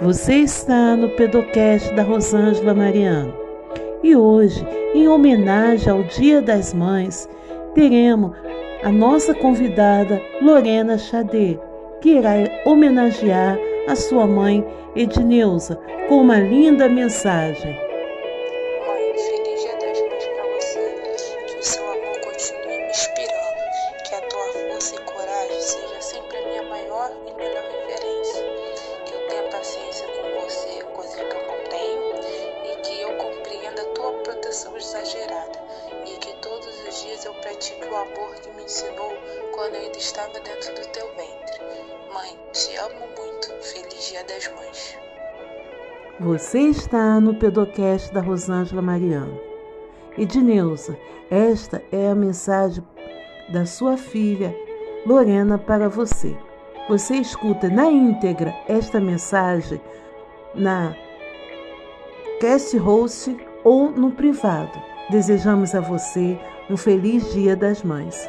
Você está no Pedocast da Rosângela Mariano. E hoje, em homenagem ao Dia das Mães, teremos a nossa convidada Lorena Xadê, que irá homenagear a sua mãe Edneuza com uma linda mensagem. E melhor referência. Que eu tenha paciência com você, coisa que eu não tenho. E que eu compreenda a tua proteção exagerada. E que todos os dias eu pratique o amor que me ensinou quando eu ainda estava dentro do teu ventre. Mãe, te amo muito. Feliz Dia das Mães. Você está no Pedocast da Rosângela Mariano. Edneuza, esta é a mensagem da sua filha Lorena para você. Você escuta na íntegra esta mensagem na Cast Host ou no privado. Desejamos a você um feliz Dia das Mães.